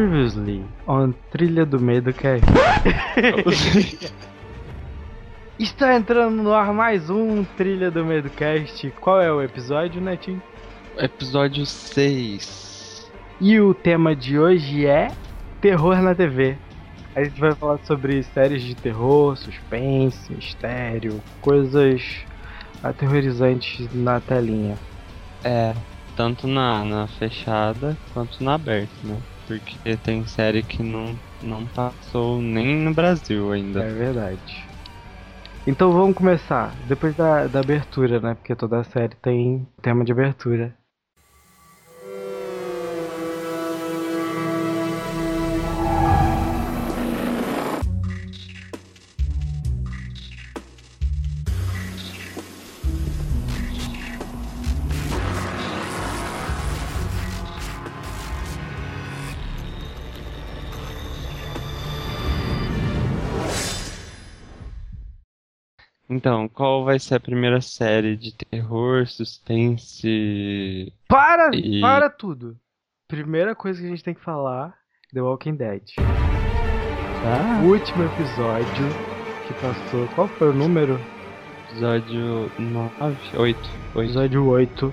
Previously, on Trilha do Medo Cast. Está entrando no ar mais um Trilha do Medo Cast. Qual é o episódio, Netinho? Episódio 6. E o tema de hoje é terror na TV. A gente vai falar sobre séries de terror, suspense, mistério, coisas aterrorizantes na telinha. É, tanto na, na fechada quanto na aberta, né? Porque tem série que não, não passou nem no Brasil ainda. É verdade. Então vamos começar. Depois da, da abertura, né? Porque toda série tem tema de abertura. Então, qual vai ser a primeira série de terror, suspense? Para! E- Para tudo! Primeira coisa que a gente tem que falar: The Walking Dead. Tá? O último episódio que passou. Qual foi o número? Episódio 9, 8, 8. Episódio 8.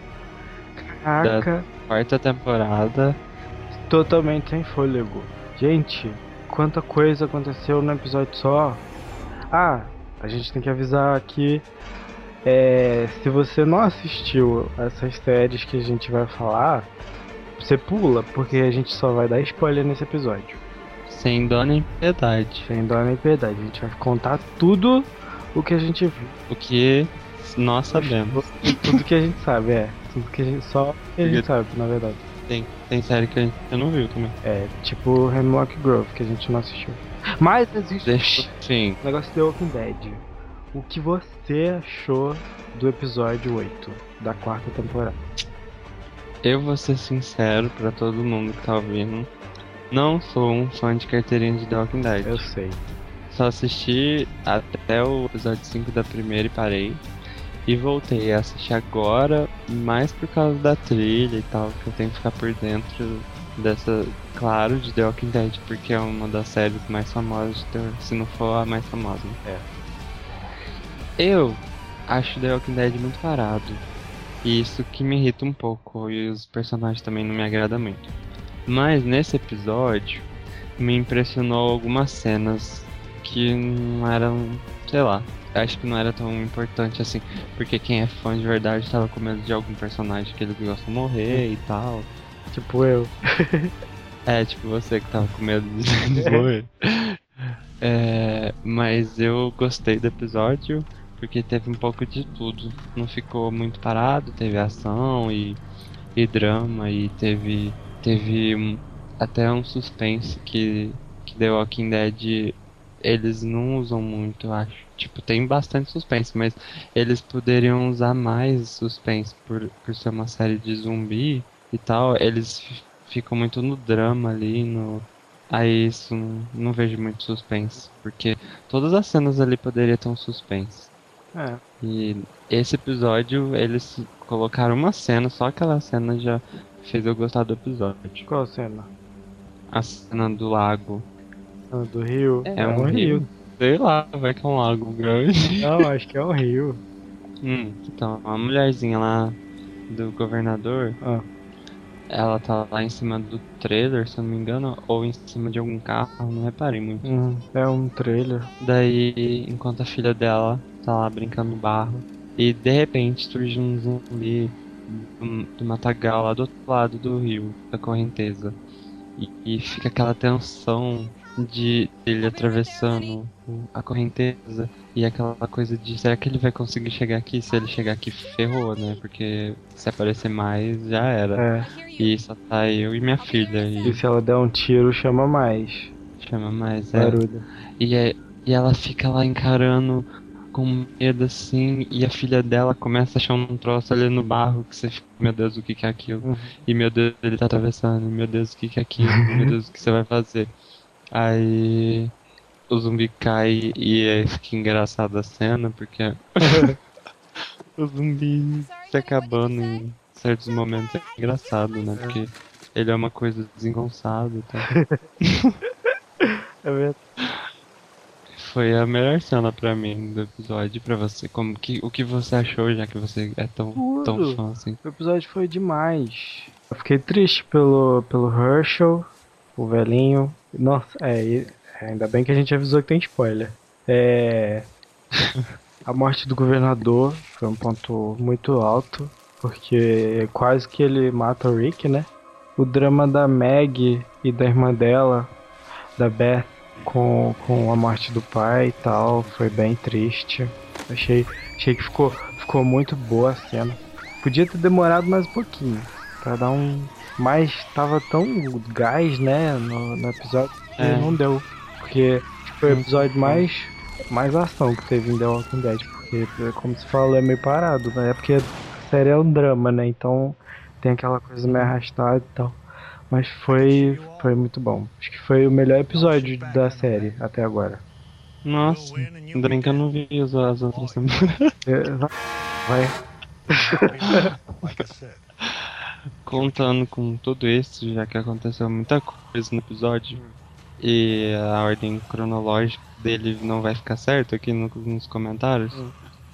Caraca, Quarta temporada. totalmente sem fôlego. Gente, quanta coisa aconteceu no episódio só. Ah, a gente tem que avisar aqui. É, se você não assistiu essas séries que a gente vai falar, você pula, porque a gente só vai dar spoiler nesse episódio. Sem dó nem piedade. Sem dó nem piedade. A gente vai contar tudo o que a gente viu. O que nós sabemos. Tudo que a gente sabe, é. Tudo que a gente, só que a gente sabe, na verdade. Tem, tem série que a gente não viu também. É, tipo Hemlock Grove, que a gente não assistiu. Mas existe Deixa. Sim. o negócio de The Walking Dead. O que você achou do episódio 8 da quarta temporada? Eu vou ser sincero pra todo mundo que tá ouvindo. Não sou um fã de carteirinha de The Walking Dead. Eu sei. Só assisti até o episódio 5 da primeira e parei. E voltei a assistir agora, mais por causa da trilha e tal, que eu tenho que ficar por dentro dessa, claro, de The Walking Dead, porque é uma das séries mais famosas de terror, se não for a mais famosa. né? Eu acho The Walking Dead muito parado. E isso que me irrita um pouco, e os personagens também não me agradam muito. Mas nesse episódio, me impressionou algumas cenas que não eram, sei lá, acho que não era tão importante assim, porque quem é fã de verdade tava com medo de algum personagem que eles gostam morrer e tal. Tipo eu. É, tipo você que tava com medo de morrer. É, mas eu gostei do episódio porque teve um pouco de tudo. Não ficou muito parado, teve ação e, e drama e teve teve um- até um suspense que, que The Walking Dead eles não usam muito, eu acho. Tipo, tem bastante suspense, mas eles poderiam usar mais suspense por, por ser uma série de zumbi e tal. Eles fi- ficam muito no drama ali, no. Aí isso não, não vejo muito suspense, porque todas as cenas ali poderiam ter um suspense. É. E esse episódio eles colocaram uma cena, só aquela cena já fez eu gostar do episódio. Qual cena? A cena do lago. Ah, Do rio? É, um rio. Sei lá, vai que é um lago grande. Não, acho que é um rio. Hum, então, a mulherzinha lá do governador, Ah. Ela tá lá em cima do trailer, se eu não me engano, ou em cima de algum carro, não reparei muito. Hum, é um trailer. Daí, enquanto a filha dela tá lá brincando no barro, e de repente surge um zumbi do, do matagal lá do outro lado do rio, da correnteza. E, e fica aquela tensão de ele atravessando a correnteza e aquela coisa de será que ele vai conseguir chegar aqui? Se ele chegar aqui, ferrou, né? Porque se aparecer mais, já era. É. E só tá eu e minha filha. E E se ela der um tiro, chama mais. chama mais. É. Barulho. E, é- e ela fica lá encarando com medo assim, e a filha dela começa a achar um troço ali no barro que você fica, meu Deus, o que que é aquilo? Uhum. E meu Deus, ele tá atravessando, meu Deus, o que que é aquilo? meu Deus, o que você vai fazer? Aí o zumbi cai e aí fica engraçada a cena, porque o zumbi se acabando em certos momentos é engraçado, né? Porque ele é uma coisa desengonçada e tal. É verdade. Foi a melhor cena pra mim do episódio, pra você. Como que, o que você achou, já que você é tão, tão fã assim? O episódio foi demais. Eu fiquei triste pelo, pelo Herschel, o velhinho. Nossa, é, ainda bem que a gente avisou que tem spoiler. É. A morte do governador foi um ponto muito alto, porque quase que ele mata o Rick, né? O drama da Meg e da irmã dela, da Beth, com, com a morte do pai e tal, foi bem triste. Achei, achei que ficou, ficou muito boa a cena. Podia ter demorado mais um pouquinho. Pra dar um. Mas tava tão gás, né? No, no episódio que É. não deu. Porque foi o episódio mais. Mais ação que teve em The Walking Dead. Porque, como se falou, é meio parado, né? É porque a série é um drama, né? Então tem aquela coisa meio arrastada e tal. Mas foi. Foi muito bom. Acho que foi o melhor episódio da série até agora. Nossa, ainda bem que eu não vi as, as outras temporadas. É, Vai. Contando com tudo isso, já que aconteceu muita coisa no episódio e a ordem cronológica dele não vai ficar certo aqui no- nos comentários,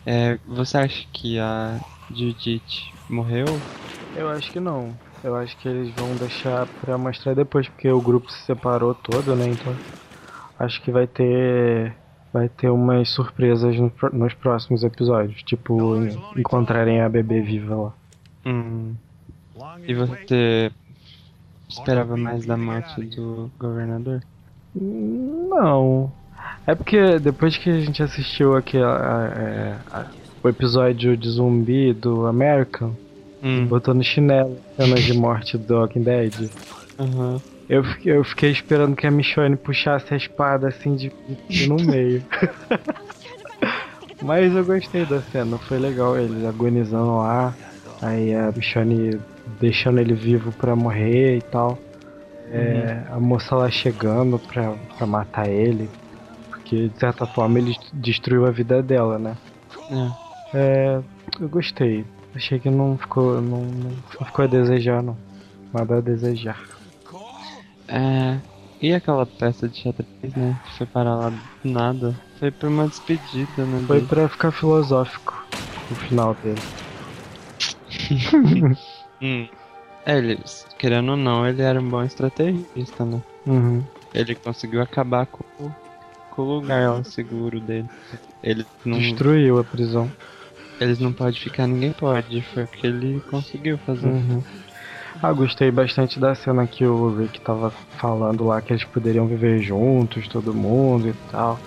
é, você acha que a Judith morreu? Eu acho que não. Eu acho que eles vão deixar pra mostrar depois, porque o grupo se separou todo, né? Então acho que vai ter vai ter umas surpresas no nos próximos episódios, tipo en- encontrarem a bebê viva lá. Hum, e você esperava mais da morte do governador? Não. É porque depois que a gente assistiu aquele a- a- a- o episódio de zumbi do American, Hum, botou no chinelo cenas de morte do Walking Dead. aham. Eu fiquei, eu fiquei esperando que a Michonne puxasse a espada assim de, de no meio. Mas eu gostei da cena, foi legal eles agonizando lá, aí a Michonne deixando ele vivo pra morrer e tal. É, A moça lá chegando pra, pra matar ele, porque de certa forma ele destruiu a vida dela, né? É. É, eu gostei. Achei que não ficou, não, não ficou a desejar, não. Nada a desejar. É, e aquela peça de xadrez, né? Que foi parar lá do nada. Foi pra uma despedida, né? Foi dele. pra ficar filosófico o final dele. Hum. É, ele, querendo ou não, ele era um bom estrategista, né? Uhum. Ele conseguiu acabar com, o- com o lugar seguro dele. Ele não, Destruiu a prisão. eles não podem ficar, ninguém pode. Foi o que ele conseguiu fazer. Uhum. Ah, gostei bastante da cena que o Rick tava falando lá que eles poderiam viver juntos, todo mundo e tal.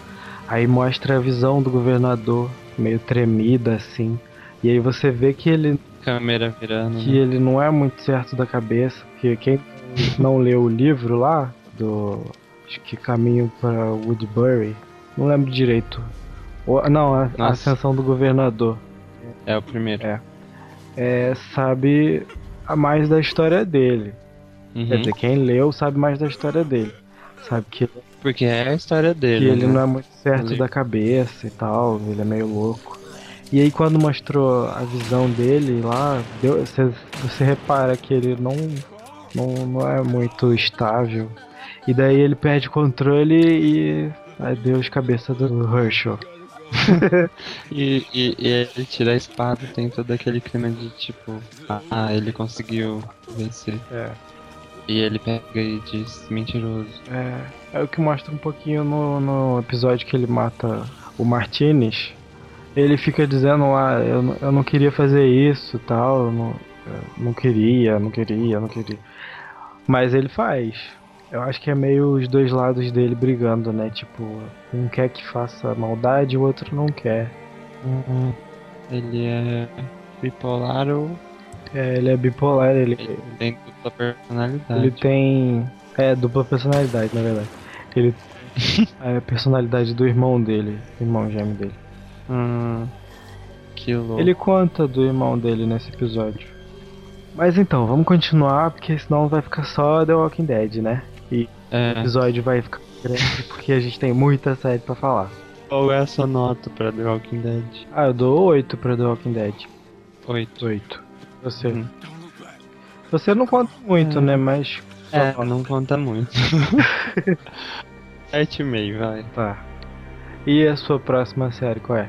Aí mostra a visão do governador meio tremida assim. E aí você vê que ele Câmera virando. que né? ele não é muito certo da cabeça, porque quem não leu o livro lá do acho que Caminho para Woodbury, não lembro direito. Ou- não, a, a. Ascensão do Governador. É o primeiro. É. É, sabe a mais da história dele. Uhum. Quer dizer, quem leu sabe mais da história dele. Sabe que, Porque é a história que dele. ele né? não é muito certo Ele- da cabeça e tal, ele é meio louco. E aí quando mostrou a visão dele lá, deu- você, você repara que ele não, não, não é muito estável. E daí ele perde o controle e. Adeus, cabeça do Herschel. E, e, e ele tira a espada, tem todo aquele clima de tipo, ah, ele conseguiu vencer. É. E ele pega e diz mentiroso. É, é o que mostra um pouquinho no, no episódio que ele mata o Martinez. Ele fica dizendo lá, eu, não- eu não queria fazer isso e tal, eu não, eu não queria, não queria, não queria. Mas ele faz. Eu acho que é meio os dois lados dele brigando, né? Tipo, um quer que faça maldade, o outro não quer. Ele é bipolar ou É, ele é bipolar, ele, ele tem dupla personalidade. ele tem. É, dupla personalidade, na verdade. Ele. é a personalidade do irmão dele, irmão gêmeo dele. Hum, que louco. Ele conta do irmão dele nesse episódio. Mas então, vamos continuar, porque senão vai ficar só The Walking Dead, né? E o É, episódio vai ficar grande porque a gente tem muita série pra falar. qual é a sua nota pra The Walking Dead? Ah, eu dou 8 pra The Walking Dead. 8. 8. Você? Uhum. Você não conta muito, né? Mas. É, não conta muito. 7,5, vai. Tá. E a sua próxima série, qual é?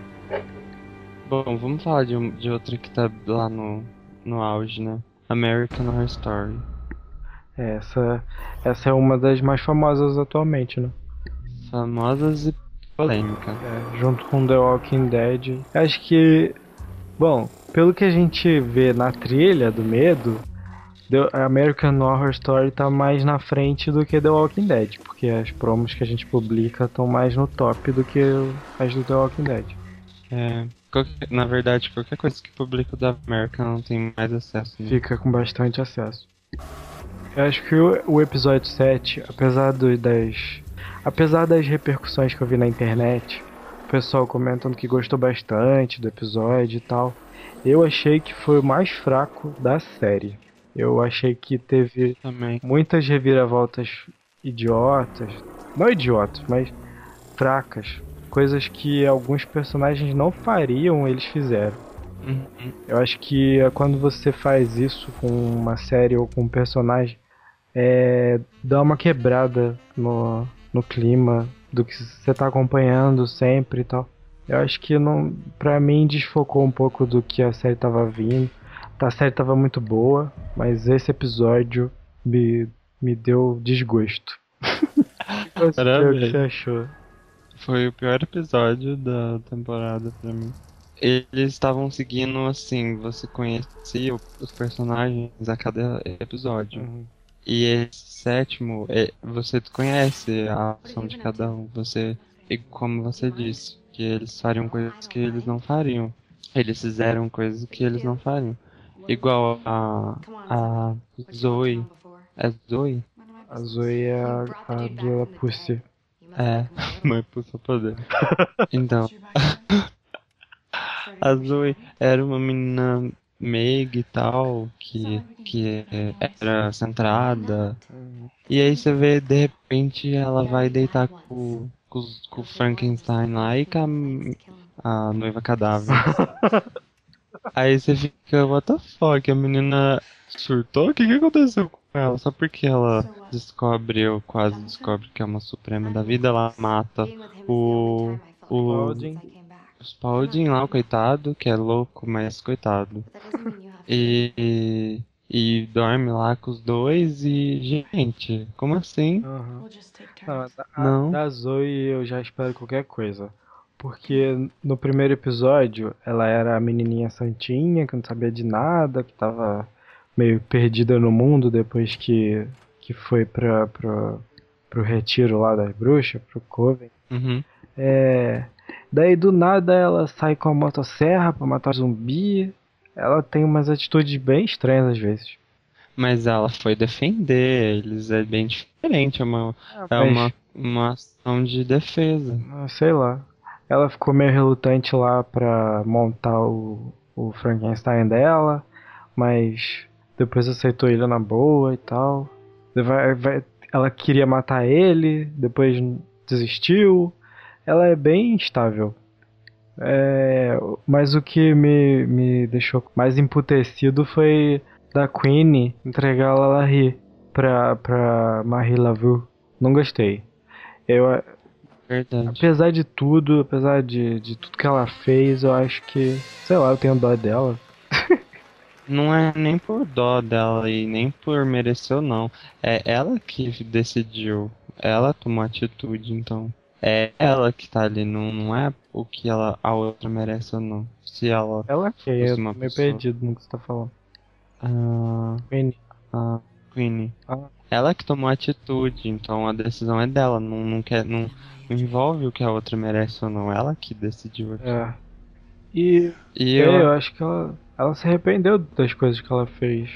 Bom, vamos falar de, um- de outra que tá lá no, no auge, né? American Horror Story. Essa, essa é uma das mais famosas atualmente, né? Famosas e polêmica. É, junto com The Walking Dead. Acho que, bom, pelo que a gente vê na trilha do medo, The American Horror Story tá mais na frente do que The Walking Dead, porque as promos que a gente publica estão mais no top do que as do The Walking Dead. É, qualquer- na verdade, qualquer coisa que publica da American não tem mais acesso. Né? Fica com bastante acesso. Eu acho que o, o episódio 7, apesar do- das. Apesar das repercussões que eu vi na internet, o pessoal comentando que gostou bastante do episódio e tal, eu achei que foi o mais fraco da série. Eu achei que teve Também. muitas reviravoltas idiotas. Não idiotas, mas fracas. Coisas que alguns personagens não fariam, eles fizeram. Uhum. Eu acho que é quando você faz isso com uma série ou com um personagem, é, dá uma quebrada no, no clima do que você tá acompanhando sempre e tal. Eu acho que não, pra mim desfocou um pouco do que a série tava vindo. A série tava muito boa, mas esse episódio me, me deu desgosto. Você- o que você achou? Foi o pior episódio da temporada pra mim. Eles estavam seguindo assim, você conhecia os personagens a cada episódio. Uhum. E esse sétimo, é, você conhece a ação de cada um. Você, e como você disse, que eles fariam coisas que eles não fariam. Eles fizeram coisas que eles não fariam. Igual a, a Zoe. É Zoe? A Zoe? É a, a do Pussy. É, mãe puxa poder. Então, a Zoe era uma menina meiga e tal, que, que era centrada. E aí você vê, de repente, ela vai deitar com, com, com o Frankenstein lá e com a, a noiva cadáver. Aí você fica, what the fuck, a menina surtou? O que, que aconteceu com ela? Só porque ela descobre, ou quase descobre que é uma suprema da vida, ela mata o, o Spalding. Spalding lá, o coitado, que é louco, mas coitado. E, e, dorme lá com os dois e, gente, como assim? Aham. Não, a, a- Não. da Zoe eu já espero qualquer coisa. Porque no primeiro episódio ela era a menininha santinha, que não sabia de nada, que tava meio perdida no mundo depois que, que foi pra, pra, pro retiro lá das bruxas, pro Coven. Uhum. É, daí do nada ela sai com a motosserra pra matar zumbi. Ela tem umas atitudes bem estranhas às vezes. Mas ela foi defender eles, é bem diferente, é uma, é Mas- uma, uma ação de defesa. Ah, Sei lá. Ela ficou meio relutante lá pra montar o, o Frankenstein dela, mas depois aceitou ele na boa e tal. Vai- vai- ela queria matar ele, depois desistiu. Ela é bem instável. É, mas o que me, me deixou mais emputecido foi da Queen entregar a Larry pra, pra Marie Laveau. Não gostei. Eu, Verdade. Apesar de tudo, apesar de, de tudo que ela fez, eu acho que, sei lá, eu tenho dó dela. Não é nem por dó dela e nem por mereceu, não. É ela que decidiu. Ela tomou atitude, então. É ela que tá ali, não, não é o que ela, a outra merece ou não. Se ela. Ela que eu tô uma meio pessoa. perdido no que você tá falando. Ah, Queen. a Queenie. Ah. Ela que tomou atitude, então a decisão é dela. Não, não, quer, não, não envolve o que a outra merece ou não. Ela que decidiu aqui. É. E E eu, eu acho que ela, ela se arrependeu das coisas que ela fez.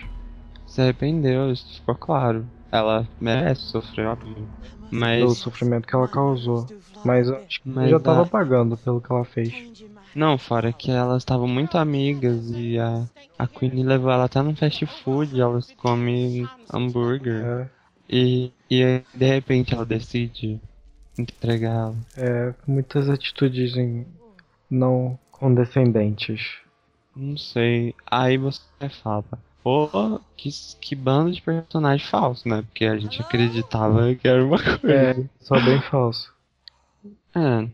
se arrependeu, isso ficou claro. Ela merece sofrer, óbvio. Pelo Mas. sofrimento que ela causou. Mas eu acho que Mas já tava a- pagando pelo que ela fez. Não, fora que elas estavam muito amigas e a, a Queen levou ela até no fast food, elas comem hambúrguer. É, E, e aí, de repente ela decide entregar ela. é muitas atitudes em- não condescendentes. Não sei. Aí você fala, Pô, que, que bando de personagem falso, né? Porque a gente acreditava que era uma coisa. É, só bem falso. É,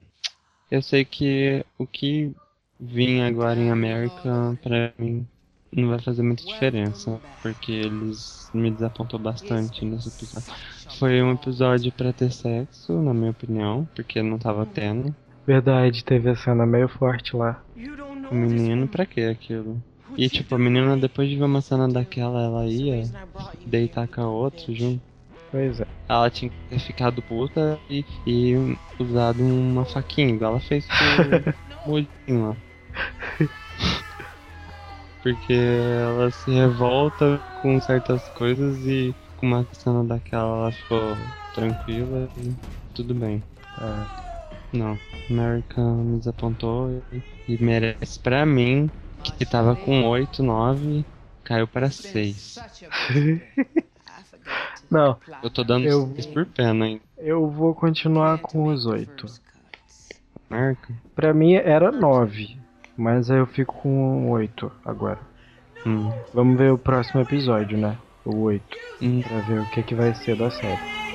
eu sei que o que vinha agora em América, pra mim, não vai fazer muita diferença, porque eles me desapontou bastante nesse episódio. Foi um episódio pra ter sexo, na minha opinião, porque não tava tendo. Verdade, teve a cena meio forte lá. O menino, pra que aquilo? E tipo, a menina depois de ver uma cena daquela, ela ia deitar com a outra junto. Pois é. Ela tinha que ter ficado puta e, e usado uma faquinha, igual ela fez com o Mudinho lá. Porque ela se revolta com certas coisas e com uma cena daquela ela ficou tranquila e tudo bem. É. Não, American me desapontou e, e merece pra mim, que tava com 8, 9, caiu para 6. Não, Eu tô dando Eu- 6 por pena, hein? eu vou continuar com os oito. American? Pra mim era nove, mas aí eu fico com oito agora. Hum. Vamos ver o próximo episódio, né? O oito, Hum. pra ver o que, que vai ser da série.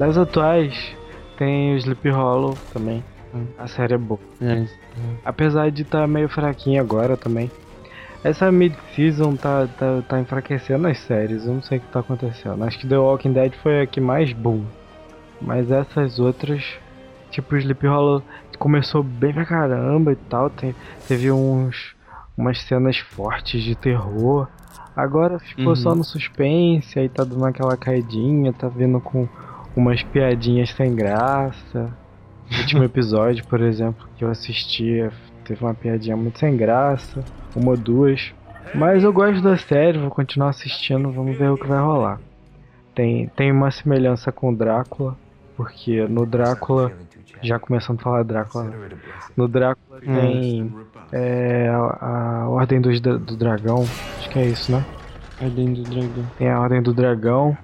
Das atuais, tem o Sleep Hollow também. A série é boa. É, Apesar de estar meio fraquinha agora também. Essa mid-season tá, tá, tá enfraquecendo as séries, eu não sei o que tá acontecendo. Acho que The Walking Dead foi a que mais boom. Mas essas outras, tipo Sleep Hollow, começou bem pra caramba e tal. Tem, teve uns umas cenas fortes de terror. Agora ficou Uhum. só no suspense, aí tá dando aquela caidinha, tá vindo com umas piadinhas sem graça. O último episódio, por exemplo, que eu assisti, teve uma piadinha muito sem graça, uma ou duas. Mas eu gosto da série, vou continuar assistindo, vamos ver o que vai rolar. Tem, tem uma semelhança com o Drácula, porque no Drácula, já começando a falar Drácula, no Drácula tem é, a, a Ordem Dra- do Dragão, acho que é isso, né? Ordem do Dragão. Tem a Ordem do Dragão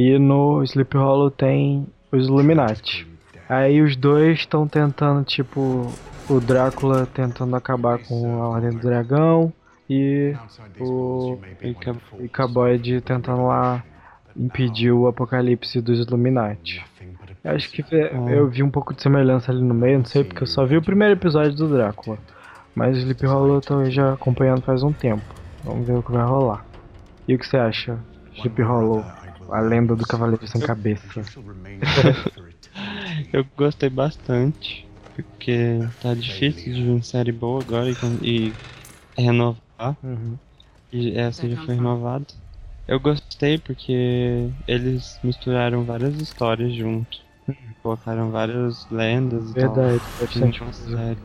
e no Sleep Hollow tem os Illuminati. Aí os dois estão tentando, tipo, o Drácula tentando acabar com a Ordem do Dragão e o Ica- Icaboide tentando lá impedir o apocalipse dos Illuminati. Eu acho que é- eu vi um pouco de semelhança ali no meio, não sei porque eu só vi o primeiro episódio do Drácula. Mas o Sleep Hollow eu tô já acompanhando faz um tempo. Vamos ver o que vai rolar. E o que você acha, Sleep Hollow? A lenda do Cavaleiro Sem Cabeça. Eu gostei bastante, porque tá difícil de vir série boa agora e, e renovar. Uhum. E essa já foi renovada. Eu gostei porque eles misturaram várias histórias junto. Colocaram várias lendas e Verdade, tal. bastante Uma série.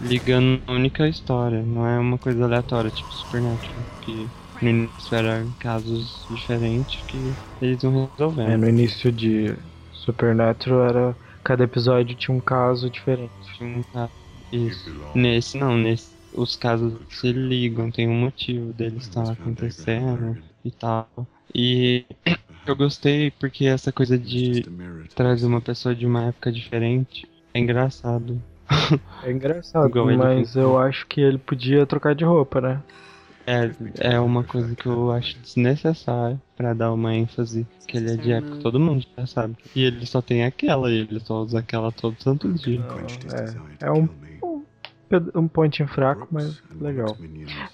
Ligando uma única história, não é uma coisa aleatória, tipo Supernatural, que no início eram casos diferentes que eles iam É, resolvendo. no início de Supernatural era. Cada episódio tinha um caso diferente. Tinha um ca- Isso. Nesse não, nesse os casos se ligam, tem um motivo deles estar acontecendo e tal. E eu gostei porque essa coisa de trazer uma pessoa de uma época diferente é engraçado. É engraçado, mas eu acho que ele podia trocar de roupa, né? É, é uma coisa que eu acho desnecessária pra dar uma ênfase que ele é de época, todo mundo já sabe. E ele só tem aquela, e ele só usa aquela todo santo dia. É, é um, um, um pontinho fraco, mas legal.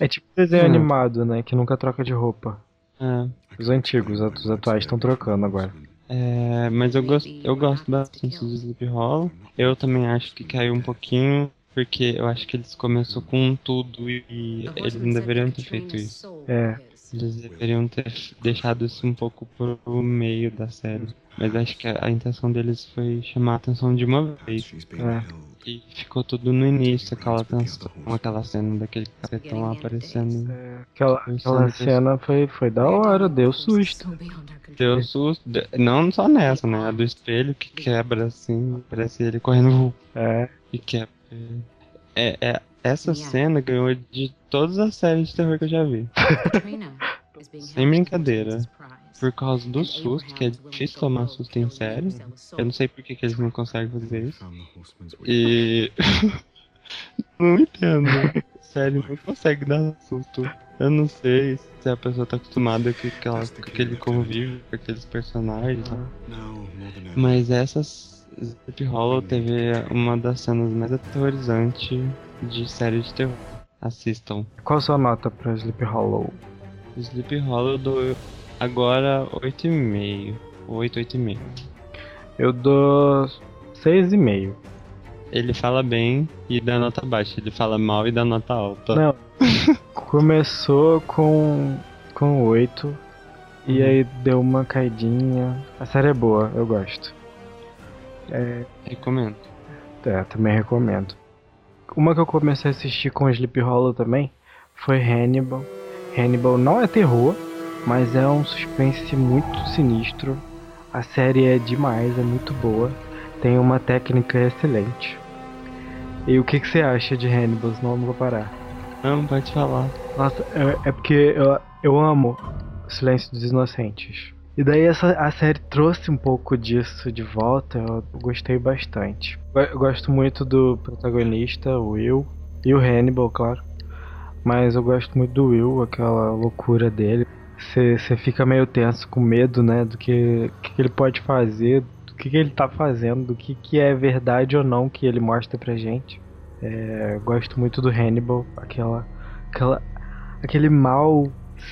É tipo desenho Hum. animado, né? Que nunca troca de roupa. É. Os antigos, os atuais estão trocando agora. É, mas eu gosto, eu gosto bastante do Sleep Hollow. Eu também acho que caiu um pouquinho, porque eu acho que eles começou com tudo e eles não deveriam ter feito isso. É, Eles deveriam ter deixado isso um pouco pro meio da série. Mas acho que a, intenção deles foi chamar a atenção de uma vez. é. E ficou tudo no início, aquela tensão, aquela cena daquele capetão lá aparecendo. Aquela, aquela cena foi, foi da hora, deu susto. Deu susto. de- Não só nessa, né? A do espelho que quebra assim, parece ele correndo É, e quebra. É, é, essa cena ganhou de todas as séries de terror que eu já vi. Sem brincadeira. por causa do susto, que é difícil tomar susto em série. Eu não sei por que, que eles não conseguem fazer isso. E. não entendo. Sério, não consegue dar susto. Eu não sei se a pessoa tá acostumada com, aquela, com aquele convívio, com aqueles personagens. né? Mas essas Sleep Hollow teve uma das cenas mais aterrorizantes de série de terror. Assistam. Qual sua nota pra Sleep Hollow? Sleep Hollow eu dou agora 8,5. 8, 8,5. Eu dou 6,5. Ele fala bem e dá nota baixa. Ele fala mal e dá nota alta. Não. Começou com com 8 e Uhum. aí deu uma caidinha. A série é boa, eu gosto. Recomendo. É, também recomendo. Uma que eu comecei a assistir com Sleep Hollow também foi Hannibal. Hannibal não é terror, mas é um suspense muito sinistro. A série é demais, é muito boa. Tem uma técnica excelente. E o que, que você acha de Hannibal? Senão não vou parar. Não, pode falar. Nossa, é, é porque eu, eu amo Silêncio dos Inocentes. E daí essa, a série trouxe um pouco disso de volta, eu gostei bastante. Eu gosto muito do protagonista, o Will, e o Hannibal, claro. Mas eu gosto muito do Will, aquela loucura dele. Você fica meio tenso com medo, né, do que, que ele pode fazer, do que, que ele tá fazendo, do que, que é verdade ou não que ele mostra pra gente. É, gosto muito do Hannibal, aquela, aquela, aquele mal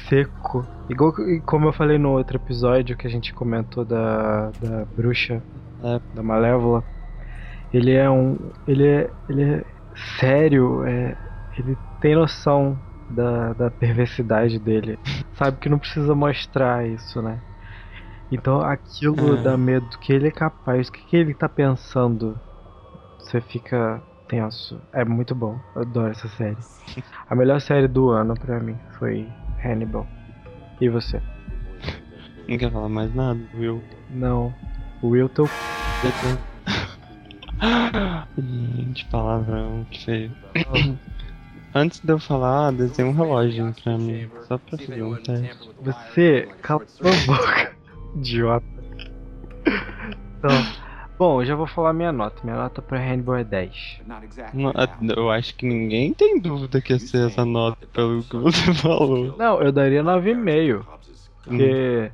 seco. Igual que- como eu falei no outro episódio que a gente comentou da, da bruxa, É. da Malévola. Ele é um. Ele é. Ele é sério, é, ele tem noção da, da perversidade dele. Sabe que não precisa mostrar isso, né? Então aquilo É. dá medo do que ele é capaz, o que, que ele tá pensando. Você fica tenso. É muito bom. Eu adoro essa série. A melhor série do ano pra mim foi Hannibal. E você? Não quer falar mais nada, Will? Não. Will teu. Gente, palavrão, que feio. Antes de eu falar, desenha um relógio pra mim. Só pra fazer um teste. Você cala sua boca, idiota. Então, bom, eu já vou falar minha nota. Minha nota pra Hannibal é 10. Não, Eu acho que ninguém tem dúvida que ia ser essa nota pelo que você falou. Não, eu daria 9,5. Porque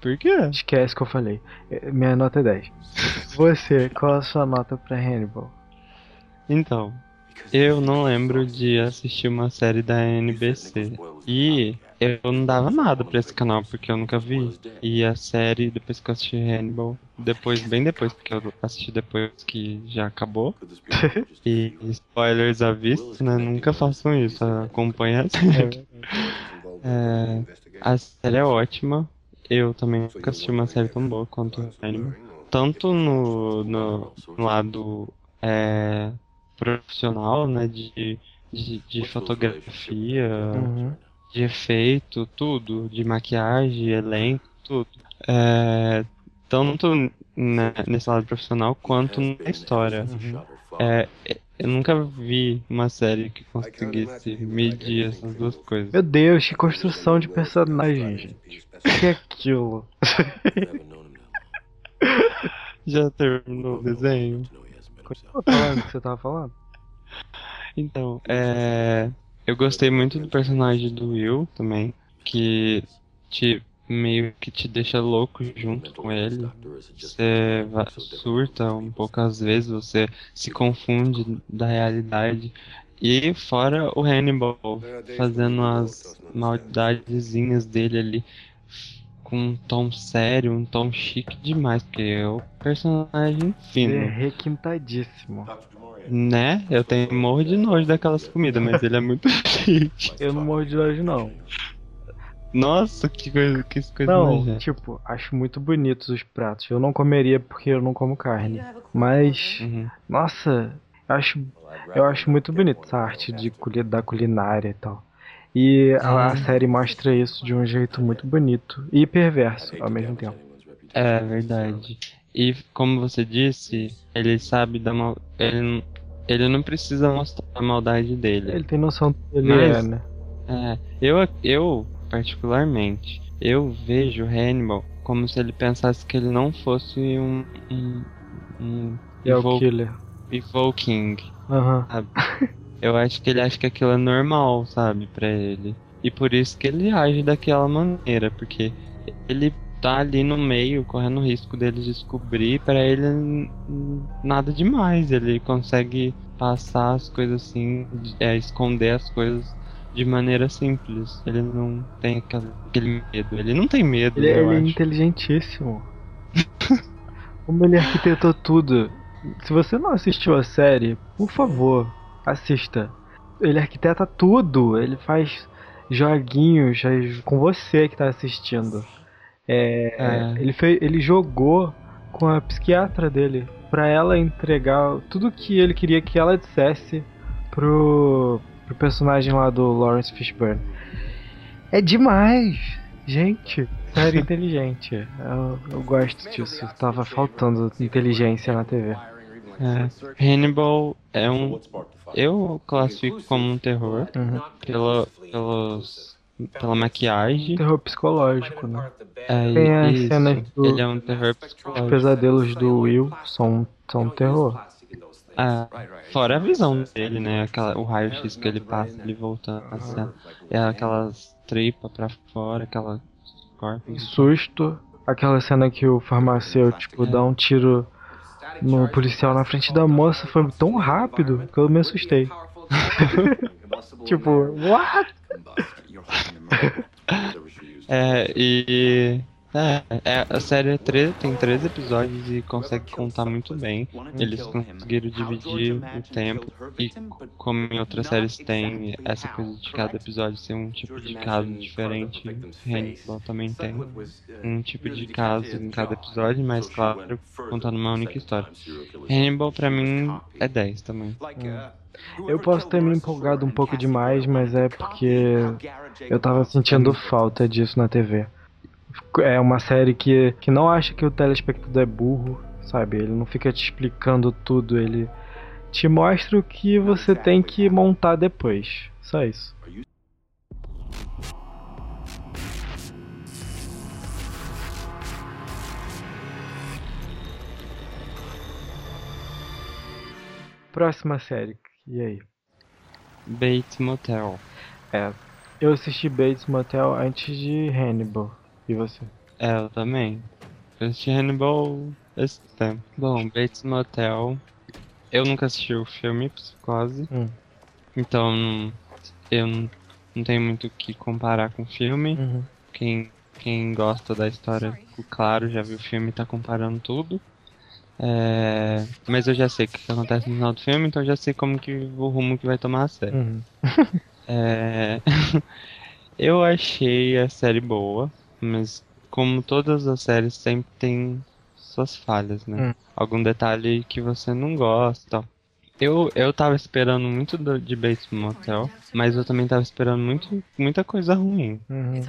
Por quê? esquece que eu falei. É, Minha nota é 10. Você, qual a sua nota pra Hannibal? Então, eu não lembro de assistir uma série da NBC. E eu não dava nada pra esse canal, porque eu nunca vi. E a série, depois que eu assisti Hannibal, depois, bem depois, porque eu assisti depois que já acabou. E spoilers à vista, né? Nunca façam isso, acompanha a série. É, a série é ótima. Eu também nunca assisti uma série tão boa quanto Hannibal. Tanto no, no, no lado é, profissional, né? De, de, de fotografia, Uhum. de efeito, tudo, de maquiagem, elenco, tudo. É, tanto né, nesse lado profissional quanto na história. É, eu nunca vi uma série que conseguisse medir essas duas coisas. Meu Deus, que construção de personagem, gente. O que é aquilo? Já terminou o desenho? Tava falando o que você tava falando? Então, é, eu gostei muito do personagem do Will também, que te meio que te deixa louco junto com ele. Você surta um pouco às vezes, você se confunde da realidade. E fora o Hannibal fazendo as maldadezinhas dele ali com um tom sério, um tom chique demais, porque é o personagem Você é fino. requintadíssimo. Né? Eu tenho morro de nojo daquelas comidas, mas ele é muito chique. Eu não morro de nojo, não. Nossa, que coisa, que coisa Não, tipo, acho muito bonitos os pratos. Eu não comeria porque eu não como carne. Mas, Uhum. nossa, eu acho, eu acho muito bonito essa arte de da culinária e tal. E a, a série mostra isso de um jeito muito bonito e perverso ao mesmo tempo. É verdade. E como você disse, ele sabe da mal... ele, não- ele não precisa mostrar a maldade dele. Ele tem noção do que ele Mas- é, né? É, eu, eu, particularmente, Eu vejo Hannibal como se ele pensasse que ele não fosse um. um, um É o evol- killer. evoking. Aham. sabe? Eu acho que ele acha que aquilo é normal, sabe, pra ele. E por isso que ele age daquela maneira, porque ele tá ali no meio, correndo o risco dele descobrir, pra ele nada demais. Ele consegue passar as coisas assim, é, esconder as coisas de maneira simples. Ele não tem aquele medo. Ele não tem medo, Ele, eu ele é inteligentíssimo. Como ele arquitetou tudo. Se você não assistiu a série, por favor, assista. Ele arquiteta tudo. Ele faz joguinhos com você que tá assistindo. É, É. Ele, fez, ele jogou com a psiquiatra dele pra ela entregar tudo que ele queria que ela dissesse pro, pro personagem lá do Lawrence Fishburne. É demais! Gente, série inteligente. Eu, eu gosto disso. Tava faltando inteligência na TV. É. Hannibal é um. Eu classifico como um terror Uhum. pela, pelos, pela maquiagem. Terror psicológico, né? É, Tem as isso. cenas do- Ele é um terror Os psicológico. pesadelos do Will são, são terror. Ah, fora a visão dele, né? Aquela, o raio-x que ele passa, ele voltando a cena. É aquelas tripas pra fora, aquela corpos. Susto. Aquela cena que o farmacêutico dá um tiro no policial na frente da moça foi tão rápido que eu me assustei. Tipo, what? É, e. É, é, a série é tre- tem 13 episódios e consegue contar muito bem. Eles conseguiram dividir o tempo e como em outras séries tem essa coisa de cada episódio ser um tipo de caso diferente, Hannibal também tem um tipo de caso em cada episódio, mas claro, contando uma única história. Hannibal pra mim é 10 também. Eu posso ter me empolgado um pouco demais, mas é porque eu tava sentindo falta disso na TV. É uma série que, que não acha que o telespectador é burro, sabe? Ele não fica te explicando tudo, ele te mostra o que você tem que montar depois. Só isso. Próxima série. E aí? Bates Motel. É. Eu assisti Bates Motel antes de Hannibal. E você? É, eu também. Eu assisti Hannibal esse tempo. Bom, Bates Motel. Eu nunca assisti o filme Psicose. Hum. Então eu não, não tenho muito o que comparar com o filme. Uhum. Quem, quem gosta da história, claro, já viu o filme e tá comparando tudo. É, mas eu já sei o que que acontece no final do filme, então eu já sei como que o rumo que vai tomar a série. Uhum. É, eu achei a série boa, mas como todas as séries sempre tem suas falhas, né? Hum. Algum detalhe que você não gosta. Eu, eu tava esperando muito do- de Bates Motel, mas eu também tava esperando muito, muita coisa ruim. Uhum.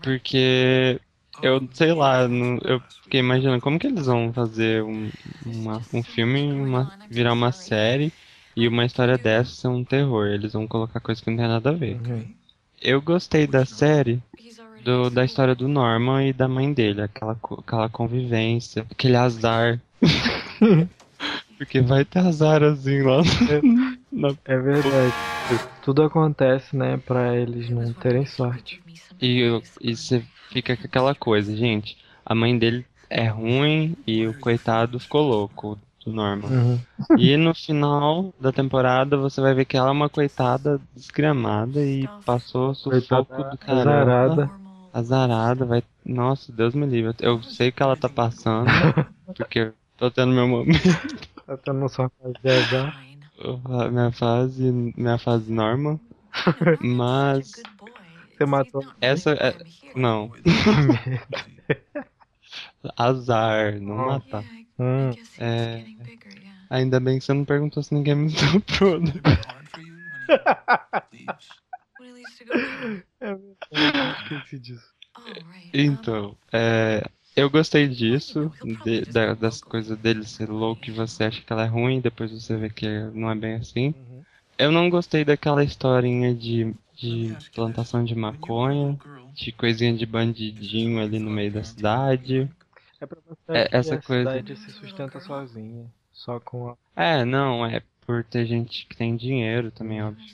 Porque eu, sei lá, não- eu fiquei imaginando como que eles vão fazer um, uma- um filme uma, virar uma série e uma história dessa ser um terror. Eles vão colocar coisa que não tem nada a ver. Uhum. Eu gostei da série, do, da história do Norman e da mãe dele, aquela, aquela convivência, aquele azar. Porque vai ter azar assim lá na É verdade. Tudo acontece, né, pra eles não terem sorte. E, você fica com aquela coisa, gente. A mãe dele é ruim e o coitado ficou louco do Norman. Uhum. E no final da temporada você vai ver que ela é uma coitada desgramada e passou sufoco Coitada do caramba. azarada. Azarada, vai. Nossa, Deus me livre. Eu sei que ela tá passando, porque eu tô tendo meu momento, Tá tendo só fase de azar. minha fase, minha fase normal. Mas Você matou. essa é. Não. Azar, não matar. Hum. É. Ainda bem que você não perguntou se ninguém me né? É verdade, esqueci disso. Então, é, eu gostei disso, de- da- das coisas dele ser louco e você acha que ela é ruim, depois você vê que não é bem assim. Uhum. Eu não gostei daquela historinha de de plantação de maconha, de coisinha de bandidinho ali no meio da cidade. É pra mostrar É, que essa a coisa- cidade se sustenta sozinha. Só com a. É, não, é por ter gente que tem dinheiro também, óbvio.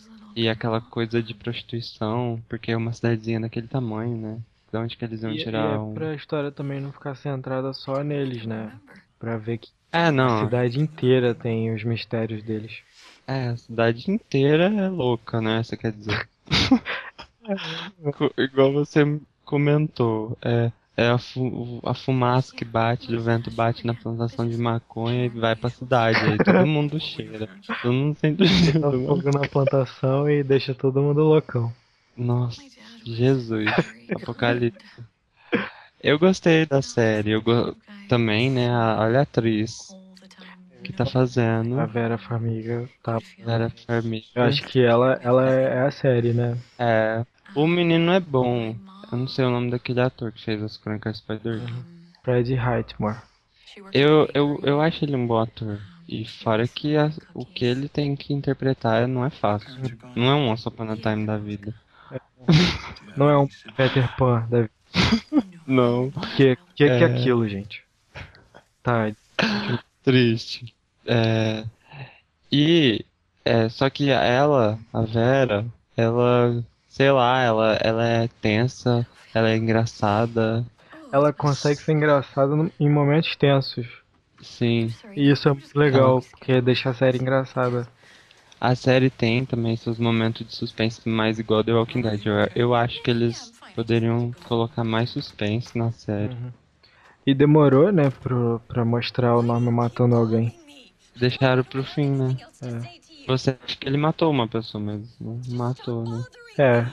E aquela coisa de prostituição, porque é uma cidadezinha daquele tamanho, né? De onde que eles iam E, e tirar é um. pra história também não ficar centrada só neles, né? Pra ver que É, a não. cidade inteira tem os mistérios deles. É, a cidade inteira é louca, né? Você quer dizer. Igual você comentou, é, é a, fu- a fumaça que bate, o vento bate na plantação de maconha e vai pra cidade. Aí todo mundo cheira. Todo mundo sente o cheiro. Dá fogo na plantação e deixa todo mundo loucão. Nossa, Jesus, apocalipse. Eu gostei da série, eu go- também, né? a- olha a atriz que tá fazendo, A Vera Farmiga tá. Vera Farmiga. Eu acho que ela, ela é a série, né? É, o menino é bom. Eu não sei o nome daquele ator que fez as Crônicas Spider. Fred Heitmore. Eu, eu, eu acho ele um bom ator. E fora que a- o que ele tem que interpretar não é fácil. Não é um Once Upon a Time da vida. Não é um Peter Pan da vida. Não. Que que, que é É. aquilo, gente? Tá. Triste. É, e é, só que ela, a Vera, ela, sei lá, ela, ela é tensa, ela é engraçada, Ela consegue ser engraçada em momentos tensos. sim. E isso é muito legal, porque deixa a série engraçada. A série tem também seus momentos de suspense mais igual The Walking Dead. Eu, eu acho que eles poderiam colocar mais suspense na série. E demorou, né, pro, pra mostrar o Norman matando alguém. Deixaram pro fim, né? É. Você acha que ele matou uma pessoa, mas não matou, né? É,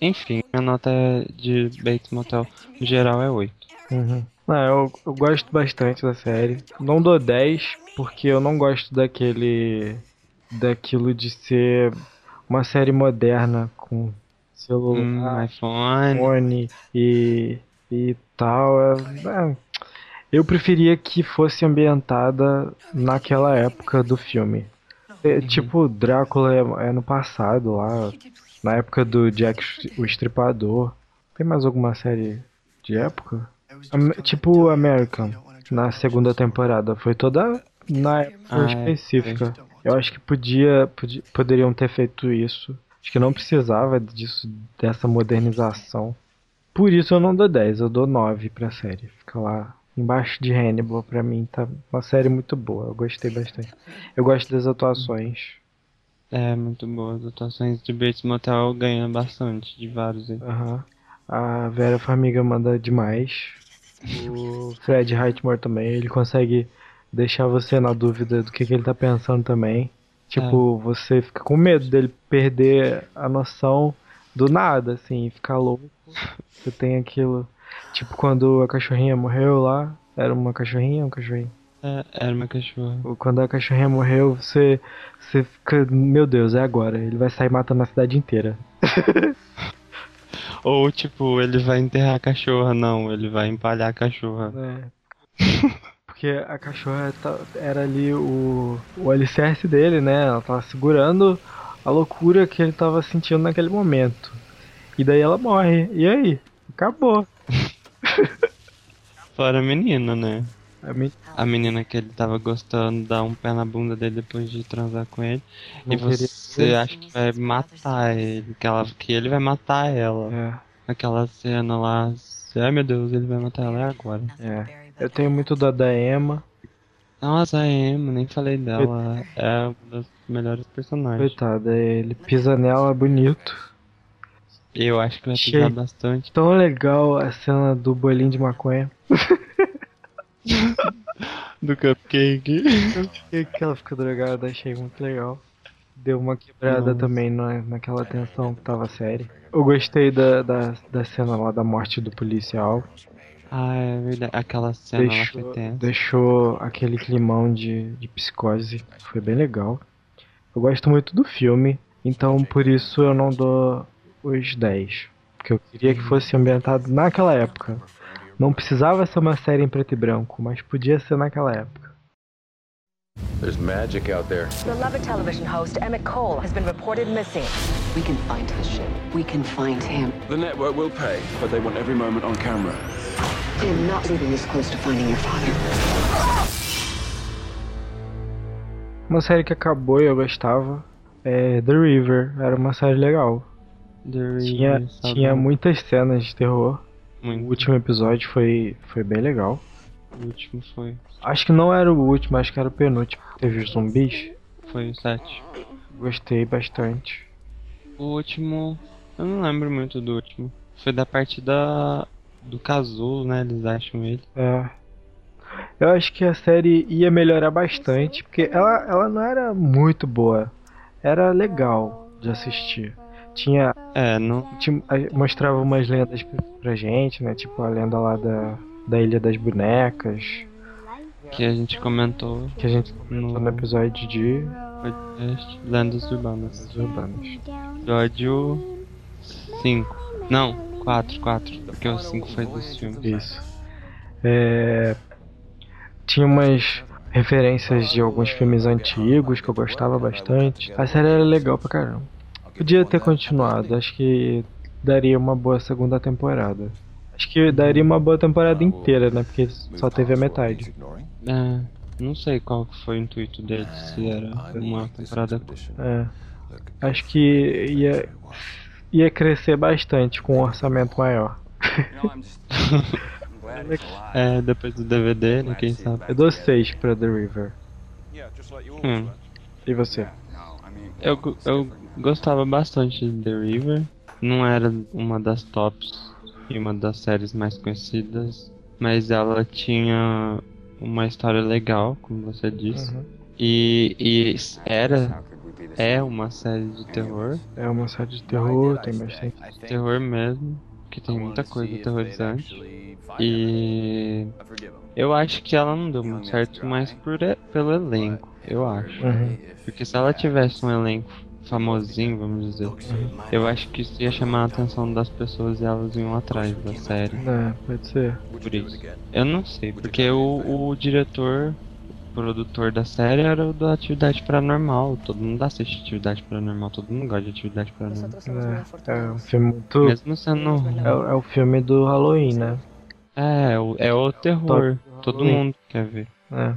Enfim, a nota de Bates Motel no geral é 8. Uhum. Não, eu, eu gosto bastante da série. Não dou 10, porque eu não gosto daquele. daquilo de ser uma série moderna com Hum, celular, iPhone. iPhone e, e tal. É, é, eu preferia que fosse ambientada naquela época do filme. É, Tipo, Drácula é, é no passado lá, na época do Jack o Estripador. Tem mais alguma série de época? Am- tipo American, na segunda temporada. Foi toda na época Ah, é, específica. Eu acho que podia, podia, poderiam ter feito isso. Acho que não precisava disso, dessa modernização. Por isso eu não dou 10, eu dou 9 pra série. Fica lá embaixo de Hannibal, pra mim tá uma série muito boa. Eu gostei bastante. Eu gosto das atuações. É, muito boa. As atuações de Bates Motel ganham bastante de vários aí. Aham. A Vera Farmiga manda demais. O Fred Heitmore também, ele consegue deixar você na dúvida do que, que ele tá pensando também. Tipo, você fica com medo dele perder a noção do nada, assim, ficar louco. Você tem aquilo. Tipo, quando a cachorrinha morreu lá. Era uma cachorrinha ou um cachorrinho? É, era uma cachorra. Quando a cachorrinha morreu, você, você fica. Meu Deus, é agora. Ele vai sair matando a cidade inteira. Ou, tipo, ele vai enterrar a cachorra. Não, ele vai empalhar a cachorra. É. Porque a cachorra tá- era ali o, o alicerce dele, né? Ela tava segurando a loucura que ele tava sentindo naquele momento. E daí ela morre. E aí? Acabou. Fora a menina, né? A mim A menina que ele tava gostando dá um pé na bunda dele depois de transar com ele. não e você acha que vai matar ele. Que, ela, que ele vai matar ela. É, Aquela cena lá. Ai meu Deus, ele vai matar ela é agora. é. Eu tenho muito da Emma. Nossa, a Emma, nem falei dela. É uma das melhores personagens. Coitada, ele pisa nela bonito. Eu acho que vai pisar bastante. Tão legal a cena do bolinho de maconha. Do cupcake. E que ela fica drogada, achei muito legal. Deu uma quebrada Nossa. também na, naquela tensão que tava série. Eu gostei da, da, da cena lá da morte do policial. Ah, é verdade. Aquela cena lá foi Deixou, tensa. deixou aquele climão de, de psicose. Foi bem legal. Eu gosto muito do filme, então por isso eu não dou os 10. Porque eu queria que fosse ambientado naquela época. Não precisava ser uma série em preto e branco, mas podia ser naquela época. There's magic out there. Beloved television host Emmett Cole has been reported missing. We can find his ship. We can find him. The network will pay, but they want every moment on camera. I am not leaving this close to finding your father. Uma série que acabou e eu gostava é The River. Era uma série legal. Tinha, tinha muitas cenas de terror. Muito. O último episódio foi, foi bem legal. O último foi. Acho que não era o último, acho que era o penúltimo. Teve os zumbis. Foi o 7. Gostei bastante. O último. Eu não lembro muito do último. Foi da parte da. do casulo, né? Eles acham ele. É. Eu acho que a série ia melhorar bastante, porque ela, ela não era muito boa. Era legal de assistir. Tinha, É, não. tinha mostrava umas lendas pra, gente, né? Tipo a lenda lá da, da Ilha das Bonecas, Que a gente comentou que a gente comentou no episódio de no podcast Lendas Urbanas. Lendas Urbanas. Episódio 5. Não, 4, 4. Porque o 5 foi dos filmes. Isso. É, tinha umas referências de alguns filmes antigos que eu gostava bastante. A série era legal pra caramba. Podia ter continuado, acho que daria uma boa segunda temporada. Acho que daria uma boa temporada inteira, né? Porque só teve a metade. É, não sei qual foi o intuito deles, se era uma temporada. É. Acho que ia, ia crescer bastante com um orçamento maior. É, depois do DVD, né? Quem sabe. Eu dou 6 pra The River. Hum. E você? Eu, eu gostava bastante de The River. Não era uma das tops e uma das séries mais conhecidas, mas ela tinha uma história legal, como você disse. Uhum. E, e era é uma série de terror, É uma série de terror, tem bastante. terror mesmo, que tem muita coisa aterrorizante. E eu acho que ela não deu muito certo, mas por, pelo elenco, eu acho. Uhum. Porque se ela tivesse um elenco famosinho, vamos dizer, eu acho que isso ia chamar a atenção das pessoas e elas iam atrás da série. É, pode ser. Por isso. Eu não sei, porque o, o diretor, o produtor da série era o da Atividade Paranormal. Todo mundo assiste Atividade Paranormal, todo mundo gosta de Atividade Paranormal. É, é um filme muito. Mesmo sendo. É, o- é o filme do Halloween, né? É, é o- é o terror. Todo mundo quer ver. É.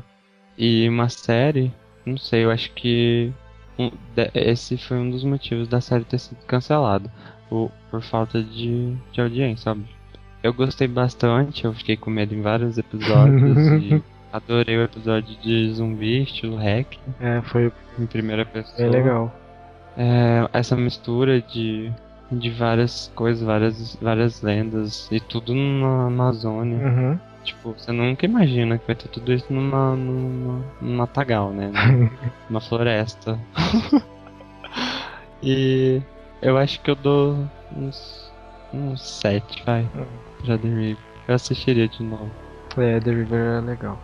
E uma série, não sei, eu acho que um- esse foi um dos motivos da série ter sido cancelada. por falta de, de audiência, sabe? Eu gostei bastante, eu fiquei com medo em vários episódios e adorei o episódio de zumbi, estilo hack, É, foi em primeira pessoa. bem legal. É, essa mistura de, de várias coisas, várias, várias lendas e tudo na Amazônia. Uhum. Tipo, você nunca imagina que vai ter tudo isso numa, numa, num matagal, né? Numa floresta. e eu acho que eu dou uns, uns 7, vai, pra The River. Eu assistiria de novo. É, The River é legal.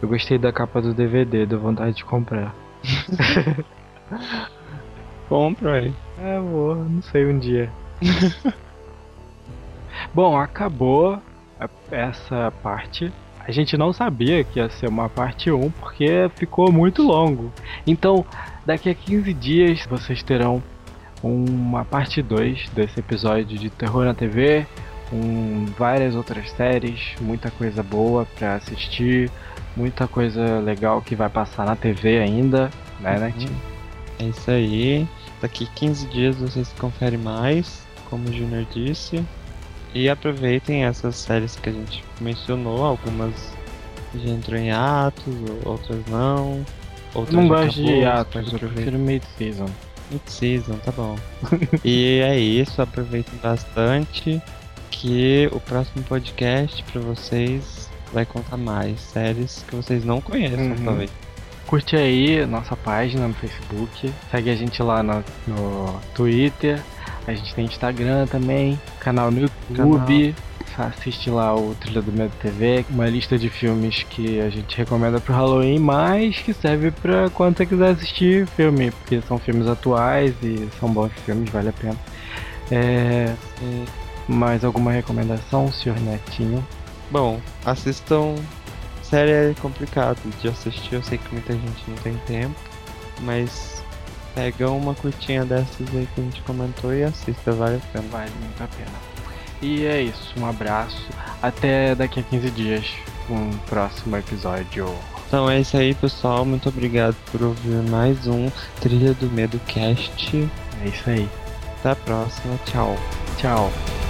Eu gostei da capa do DVD, deu vontade de comprar. Compra aí. É, vou, não sei um dia. Bom, acabou essa parte. A gente não sabia que ia ser uma parte 1 porque ficou muito longo. Então, daqui a 15 dias vocês terão uma parte 2 desse episódio de Terror na TV, com várias outras séries, muita coisa boa pra assistir, muita coisa legal que vai passar na TV ainda, né, né, Tim? É isso aí. Daqui 15 dias vocês conferem mais, como o Junior disse. E aproveitem essas séries que a gente mencionou, algumas já entrou em atos, outras não. Eu Outras não gosto de acabou, atos, eu prefiro mid-season. Mid-season, tá bom. e é isso, aproveitem bastante. Que o próximo podcast pra vocês vai contar mais séries que vocês não conheçam, Uhum. talvez. Curte aí nossa página no Facebook, segue a gente lá no, no Twitter, a gente tem Instagram também, canal no YouTube, assiste lá o Trilha do Medo TV, uma lista de filmes que a gente recomenda pro Halloween, mas que serve pra quando você quiser assistir filme, porque são filmes atuais e são bons filmes, vale a pena. É, mais alguma recomendação, senhor Netinho? Bom, assistam série é complicado de assistir, eu sei que muita gente não tem tempo, mas pega uma curtinha dessas aí que a gente comentou e assista, vale a pena. Vale muito a pena. E é isso, um abraço. Até daqui a 15 dias, um próximo episódio. Então é isso aí, pessoal. Muito obrigado por ouvir mais um Trilha do Medo Cast. É isso aí. Até a próxima. Tchau. Tchau.